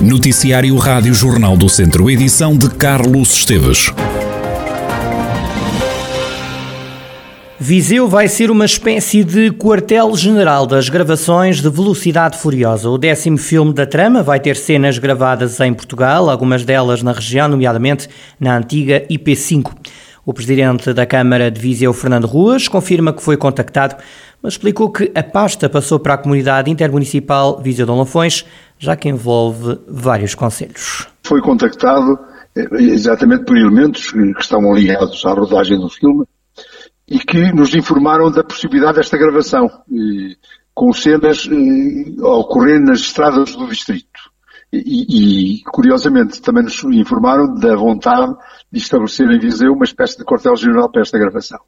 Noticiário Rádio Jornal do Centro, edição de Carlos Esteves. Viseu vai ser uma espécie de quartel-general das gravações de Velocidade Furiosa. O décimo filme da trama vai ter cenas gravadas em Portugal, algumas delas na região, nomeadamente na antiga IP5. O presidente da Câmara de Viseu, Fernando Ruas, confirma que foi contactado, mas explicou que a pasta passou para a comunidade intermunicipal Viseu de Lafões, já que envolve vários conselhos. Foi contactado eh, exatamente por elementos que estão ligados à rodagem do filme e que nos informaram da possibilidade desta gravação, com cenas eh, a ocorrer nas estradas do distrito. E, e, curiosamente, também nos informaram da vontade de estabelecer em Viseu uma espécie de quartel-general para esta gravação.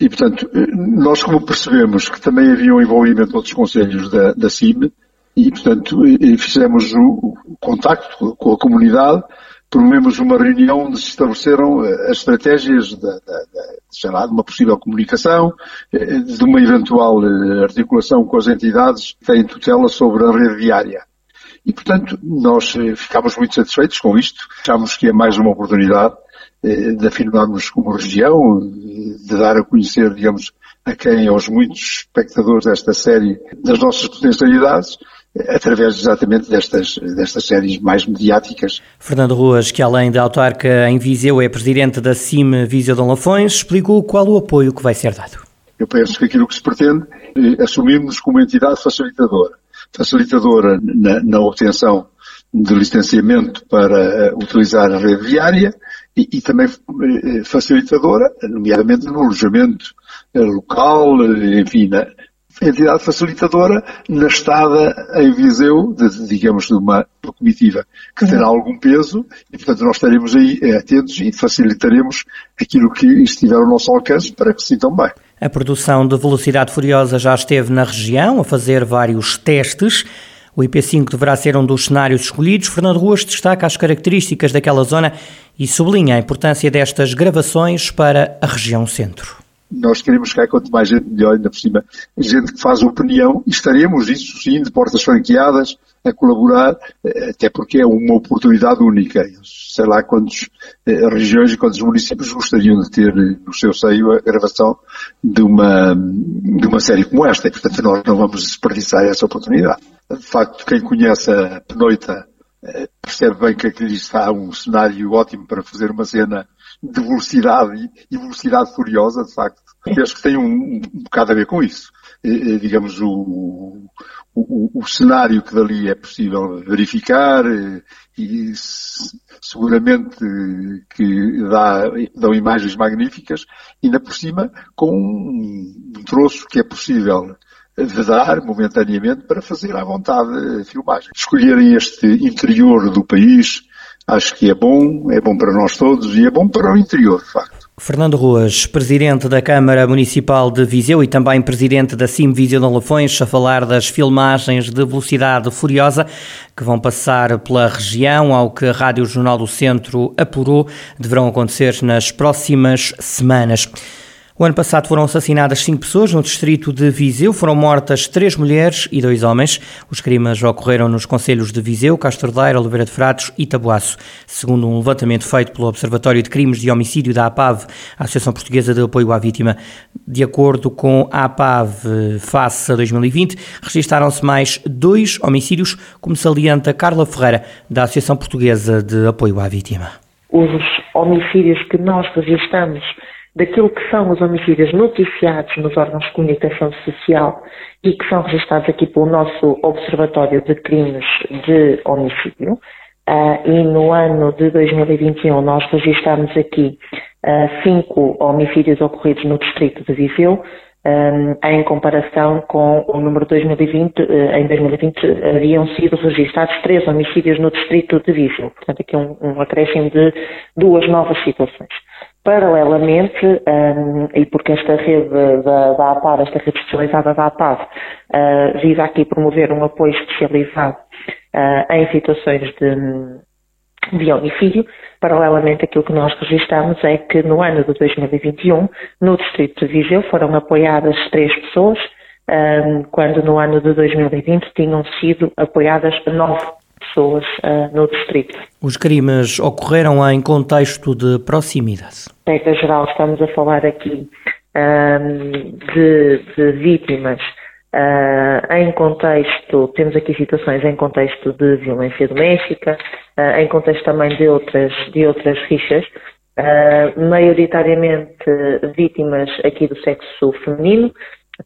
E, portanto, eh, nós como percebemos que também havia um envolvimento de outros conselhos da, da CIM, e, portanto, fizemos o, o contacto com a comunidade, promovemos uma reunião onde se estabeleceram eh, as estratégias de, de, lá, de uma possível comunicação, eh, de uma eventual articulação com as entidades que têm tutela sobre a rede viária. E, portanto, nós ficámos muito satisfeitos com isto. Achámos que é mais uma oportunidade de afirmarmos como região, de dar a conhecer, digamos, a quem, aos muitos espectadores desta série, das nossas potencialidades, através exatamente destas, destas séries mais mediáticas. Fernando Ruas, que além da autarca em Viseu é presidente da CIM Viseu Dom Lafões, explicou qual o apoio que vai ser dado. Eu penso que aquilo que se pretende é assumirmos como entidade facilitadora. Facilitadora na, na obtenção de licenciamento para uh, utilizar a rede viária e, e também uh, facilitadora, nomeadamente no alojamento uh, local, enfim, na entidade facilitadora na estada em Viseu, de, digamos, de uma comitiva que terá algum peso e, portanto, nós estaremos aí atentos e facilitaremos aquilo que estiver ao nosso alcance para que se sintam bem. A produção de Velocidade Furiosa já esteve na região a fazer vários testes. O IP5 deverá ser um dos cenários escolhidos. Fernando Ruas destaca as características daquela zona e sublinha a importância destas gravações para a região centro. Nós queremos que há quanto mais gente melhor, ainda por cima, gente que faz opinião, e estaremos, isso sim, de portas franqueadas, a colaborar, eh, até porque é uma oportunidade única. Sei lá quantas eh, regiões e quantos municípios gostariam de ter eh, no seu seio a gravação de uma, de uma série como esta, e portanto nós não vamos desperdiçar essa oportunidade. De facto, quem conhece a Penoita percebe bem que aqui está um cenário ótimo para fazer uma cena de velocidade e velocidade furiosa, de facto. Acho que tem um, um bocado a ver com isso. E, digamos, o, o, o, cenário que dali é possível verificar e seguramente que dá, dão imagens magníficas, ainda por cima com um troço que é possível vedar momentaneamente para fazer à vontade a filmagem. Escolherem este interior do país, acho que é bom, é bom para nós todos e é bom para o interior, de facto. Fernando Ruas, presidente da Câmara Municipal de Viseu e também presidente da CIM Viseu de Lafões, a falar das filmagens de velocidade furiosa que vão passar pela região, ao que a Rádio Jornal do Centro apurou, deverão acontecer nas próximas semanas. O ano passado foram assassinadas cinco pessoas no distrito de Viseu, foram mortas três mulheres e dois homens. Os crimes ocorreram nos conselhos de Viseu, Castro Daire, Oliveira de Fratos e Tabuaço. Segundo um levantamento feito pelo Observatório de Crimes de Homicídio da APAV, a Associação Portuguesa de Apoio à Vítima, de acordo com a APAV face a 2020, registaram-se mais dois homicídios, como salienta Carla Ferreira, da Associação Portuguesa de Apoio à Vítima. Os homicídios que nós registramos daquilo que são os homicídios noticiados nos órgãos de comunicação social e que são registrados aqui pelo nosso Observatório de Crimes de Homicídio. Uh, e no ano de 2021 nós registramos aqui uh, cinco homicídios ocorridos no distrito de Viseu, um, em comparação com o número 2020, uh, em 2020 haviam sido registrados três homicídios no distrito de Viseu. Portanto, aqui um, um acréscimo de duas novas situações. Paralelamente, um, e porque esta rede da, da APAV, esta rede especializada da APAV, uh, visa aqui promover um apoio especializado uh, em situações de, de homicídio, paralelamente aquilo que nós registramos é que no ano de 2021, no Distrito de Viseu, foram apoiadas três pessoas, um, quando no ano de 2020 tinham sido apoiadas nove pessoas uh, no distrito. Os crimes ocorreram em contexto de proximidade? Regra geral, estamos a falar aqui um, de, de, vítimas uh, em contexto, temos aqui situações em contexto de violência doméstica, uh, em contexto também de outras, de outras rixas, maioritariamente vítimas aqui do sexo feminino,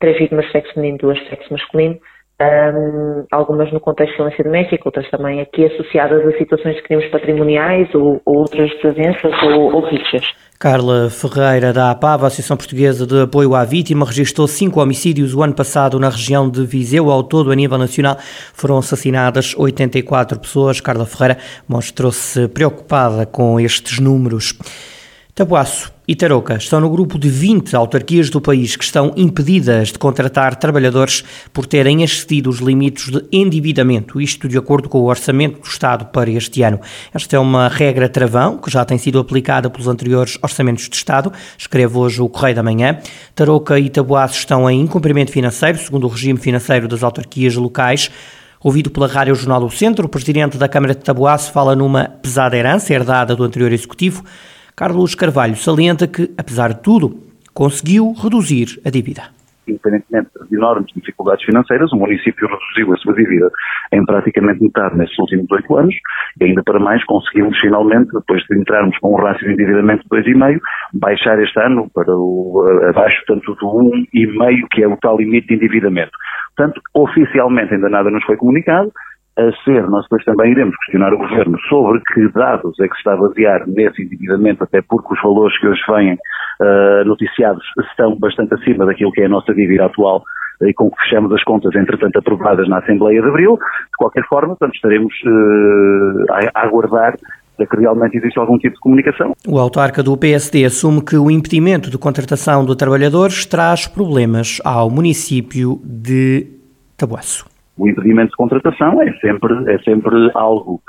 três vítimas de sexo feminino, duas de sexo masculino, um, algumas no contexto de violência doméstica, outras também aqui associadas a situações de crimes patrimoniais ou, ou outras desavenças ou, ou rixas. Carla Ferreira, da APAV, Associação Portuguesa de Apoio à Vítima, registrou cinco homicídios o ano passado na região de Viseu. Ao todo, a nível nacional, foram assassinadas 84 pessoas. Carla Ferreira mostrou-se preocupada com estes números. Tabuaço e Tarouca estão no grupo de 20 autarquias do país que estão impedidas de contratar trabalhadores por terem excedido os limites de endividamento, isto de acordo com o orçamento do Estado para este ano. Esta é uma regra travão que já tem sido aplicada pelos anteriores orçamentos de Estado, escreve hoje o Correio da Manhã. Tarouca e Tabuaço estão em incumprimento financeiro, segundo o regime financeiro das autarquias locais. Ouvido pela Rádio Jornal do Centro, o presidente da Câmara de Tabuaço fala numa pesada herança herdada do anterior executivo. Carlos Carvalho salienta que, apesar de tudo, conseguiu reduzir a dívida. Independentemente de enormes dificuldades financeiras, o município reduziu a sua dívida em praticamente metade nestes últimos oito anos e ainda para mais conseguimos finalmente, depois de entrarmos com um rácio de endividamento de 2,5, baixar este ano para o, abaixo tanto do 1,5 que é o tal limite de endividamento. Portanto, oficialmente ainda nada nos foi comunicado, a ser, nós depois também iremos questionar o Governo sobre que dados é que se está a basear nesse endividamento, até porque os valores que hoje vêm uh, noticiados estão bastante acima daquilo que é a nossa dívida atual e com que fechamos as contas, entretanto, aprovadas na Assembleia de Abril. De qualquer forma, portanto, estaremos uh, a, aguardar que realmente existe algum tipo de comunicação. O autarca do PSD assume que o impedimento de contratação de trabalhadores traz problemas ao município de Tabuaço o impedimento de contratação é sempre, é sempre algo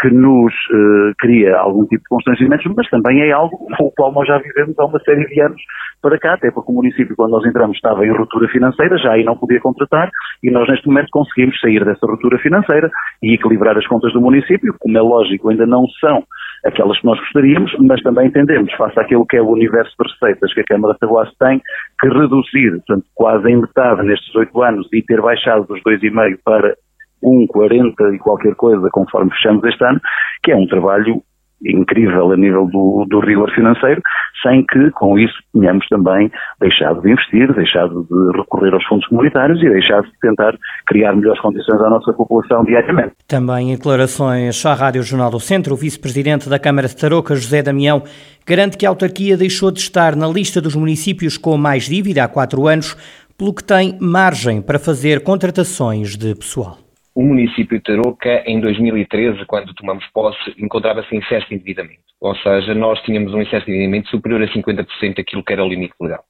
que nos uh, cria algum tipo de constrangimentos, mas também é algo com o qual nós já vivemos há uma série de anos para cá, até porque o município, quando nós entramos, estava em ruptura financeira, já aí não podia contratar, e nós neste momento conseguimos sair dessa ruptura financeira e equilibrar as contas do município, como é lógico, ainda não são aquelas que nós gostaríamos, mas também entendemos, face àquilo que é o universo de receitas que a Câmara de Tabuaço tem, que reduzir, portanto, quase em metade nestes oito anos e ter baixado dos 2,5 para 1,40 e qualquer coisa, conforme fechamos este ano, que é um trabalho incrível a nível do, do rigor financeiro, sem que com isso tenhamos também deixado de investir, deixado de recorrer aos fundos comunitários e deixado de tentar criar melhores condições à nossa população diariamente. Também em declarações à Rádio Jornal do Centro, o vice-presidente da Câmara de Tarouca, José Damião, garante que a autarquia deixou de estar na lista dos municípios com mais dívida há quatro anos, pelo que tem margem para fazer contratações de pessoal. O município de Tarouca, em 2013, quando tomamos posse, encontrava-se em excesso de endividamento. Ou seja, nós tínhamos um excesso de endividamento superior a 50% daquilo que era o limite legal.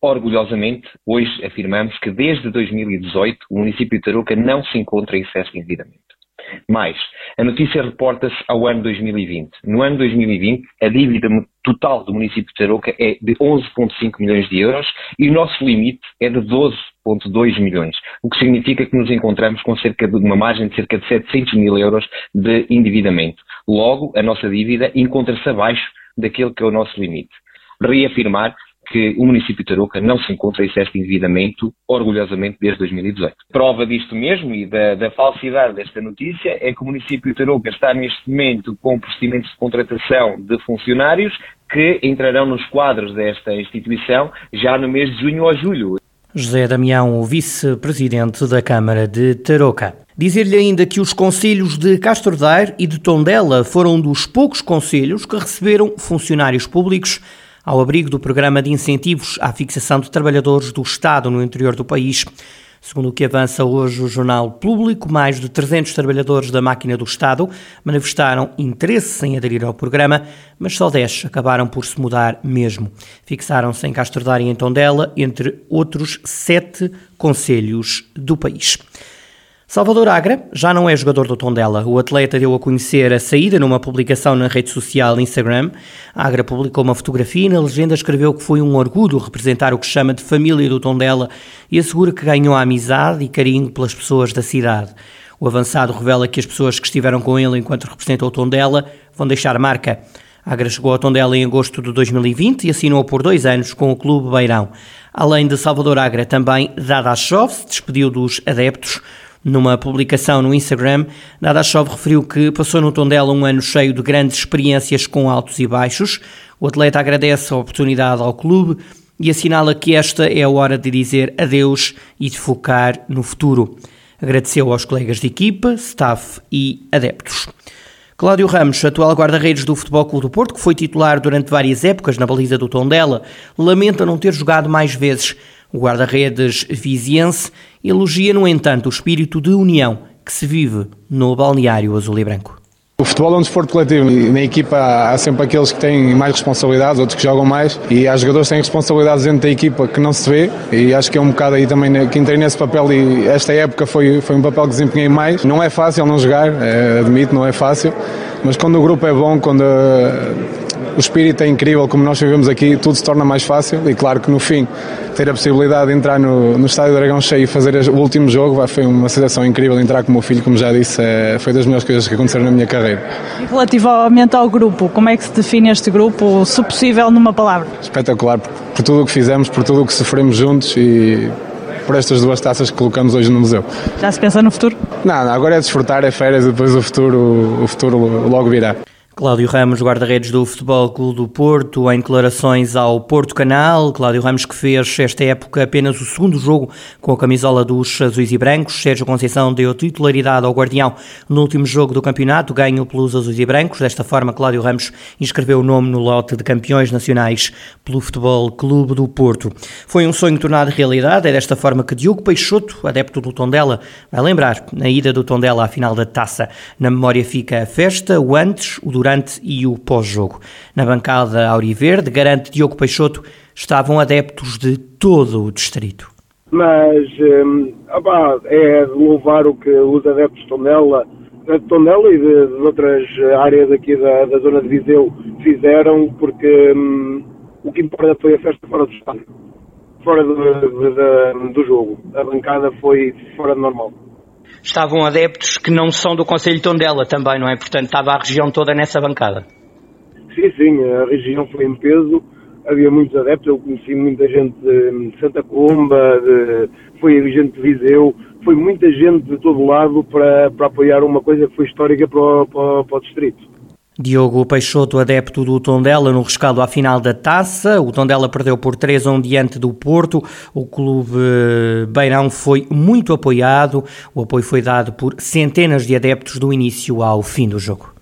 Orgulhosamente, hoje afirmamos que desde 2018 o município de Tarouca não se encontra em excesso de endividamento. Mais, a notícia reporta-se ao ano 2020. No ano 2020, a dívida total do município de Tarouca é de 11,5 milhões de euros e o nosso limite é de 12,2 milhões, o que significa que nos encontramos com cerca de uma margem de cerca de 700 mil euros de endividamento. Logo, a nossa dívida encontra-se abaixo daquele que é o nosso limite. Reafirmar que o município de Tarouca não se encontra em de endividamento, orgulhosamente, desde 2018. Prova disto mesmo e da, da, falsidade desta notícia é que o município de Tarouca está neste momento com procedimentos de contratação de funcionários que entrarão nos quadros desta instituição já no mês de junho ou julho. José Damião, o vice-presidente da Câmara de Tarouca. Dizer-lhe ainda que os conselhos de Castro Daire e de Tondela foram dos poucos conselhos que receberam funcionários públicos ao abrigo do programa de incentivos à fixação de trabalhadores do Estado no interior do país. Segundo o que avança hoje o Jornal Público, mais de 300 trabalhadores da máquina do Estado manifestaram interesse em aderir ao programa, mas só 10 acabaram por se mudar mesmo. Fixaram-se em Castro Daire e em Tondela, entre outros sete conselhos do país. Salvador Agra já não é jogador do Tondela. O atleta deu a conhecer a saída numa publicação na rede social Instagram. Agra publicou uma fotografia e na legenda escreveu que foi um orgulho representar o que chama de família do Tondela e assegura que ganhou a amizade e carinho pelas pessoas da cidade. O avançado revela que as pessoas que estiveram com ele enquanto representa o Tondela vão deixar marca. Agra chegou ao Tondela em agosto de 2020 e assinou por dois anos com o Clube Beirão. Além de Salvador Agra, também Dadashov se despediu dos adeptos. Numa publicação no Instagram, Dadashov referiu que passou no Tondela um ano cheio de grandes experiências com altos e baixos. O atleta agradece a oportunidade ao clube e assinala que esta é a hora de dizer adeus e de focar no futuro. Agradeceu aos colegas de equipa, staff e adeptos. Cláudio Ramos, atual guarda-redes do Futebol Clube do Porto, que foi titular durante várias épocas na baliza do Tondela, lamenta não ter jogado mais vezes. O guarda-redes viziense elogia, no entanto, o espírito de união que se vive no balneário azul e branco. O futebol é um desporto coletivo e na equipa há sempre aqueles que têm mais responsabilidades, outros que jogam mais e há jogadores que têm responsabilidades dentro da equipa que não se vê e acho que é um bocado aí também que entrei nesse papel e esta época foi, foi um papel que desempenhei mais. Não é fácil não jogar, é, admito, não é fácil, mas quando o grupo é bom, quando o espírito é incrível, como nós vivemos aqui, tudo se torna mais fácil e claro que no fim ter a possibilidade de entrar no, no Estádio Dragão cheio e fazer o último jogo foi uma sensação incrível entrar com o meu filho, como já disse, é, foi das melhores coisas que aconteceram na minha carreira. E relativamente ao grupo, como é que se define este grupo, se possível, numa palavra? Espetacular, por, por tudo o que fizemos, por tudo o que sofremos juntos e por estas duas taças que colocamos hoje no museu. Já se pensa no futuro? Não, não agora é desfrutar, é férias e depois o futuro, o futuro logo virá. Cláudio Ramos, guarda-redes do Futebol Clube do Porto, em declarações ao Porto Canal. Cláudio Ramos que fez esta época apenas o segundo jogo com a camisola dos azuis e brancos. Sérgio Conceição deu titularidade ao Guardião no último jogo do campeonato, ganho pelos azuis e brancos. Desta forma, Cláudio Ramos inscreveu o nome no lote de campeões nacionais pelo Futebol Clube do Porto. Foi um sonho tornado realidade. É desta forma que Diogo Peixoto, adepto do Tondela, vai lembrar na ida do Tondela à final da taça. Na memória fica a festa, o antes, o durante durante e o pós-jogo. Na bancada Auriverde, garante Diogo Peixoto, estavam adeptos de todo o distrito. Mas hum, é louvar o que os adeptos de Tondela, de Tondela e de, de outras áreas aqui da, da, zona de Viseu fizeram, porque hum, o que importa foi a festa fora do estádio, fora do, do jogo. A bancada foi fora do normal estavam adeptos que não são do Conselho de Tondela também, não é? Portanto, estava a região toda nessa bancada. Sim, sim, a região foi em peso, havia muitos adeptos, eu conheci muita gente de Santa Colomba, de, foi gente de Viseu, foi muita gente de todo lado para, para apoiar uma coisa que foi histórica para o, para, para o distrito. Diogo Peixoto, adepto do Tondela, no rescaldo à final da taça. O Tondela perdeu por 3 a 1 diante do Porto. O clube Beirão foi muito apoiado. O apoio foi dado por centenas de adeptos do início ao fim do jogo.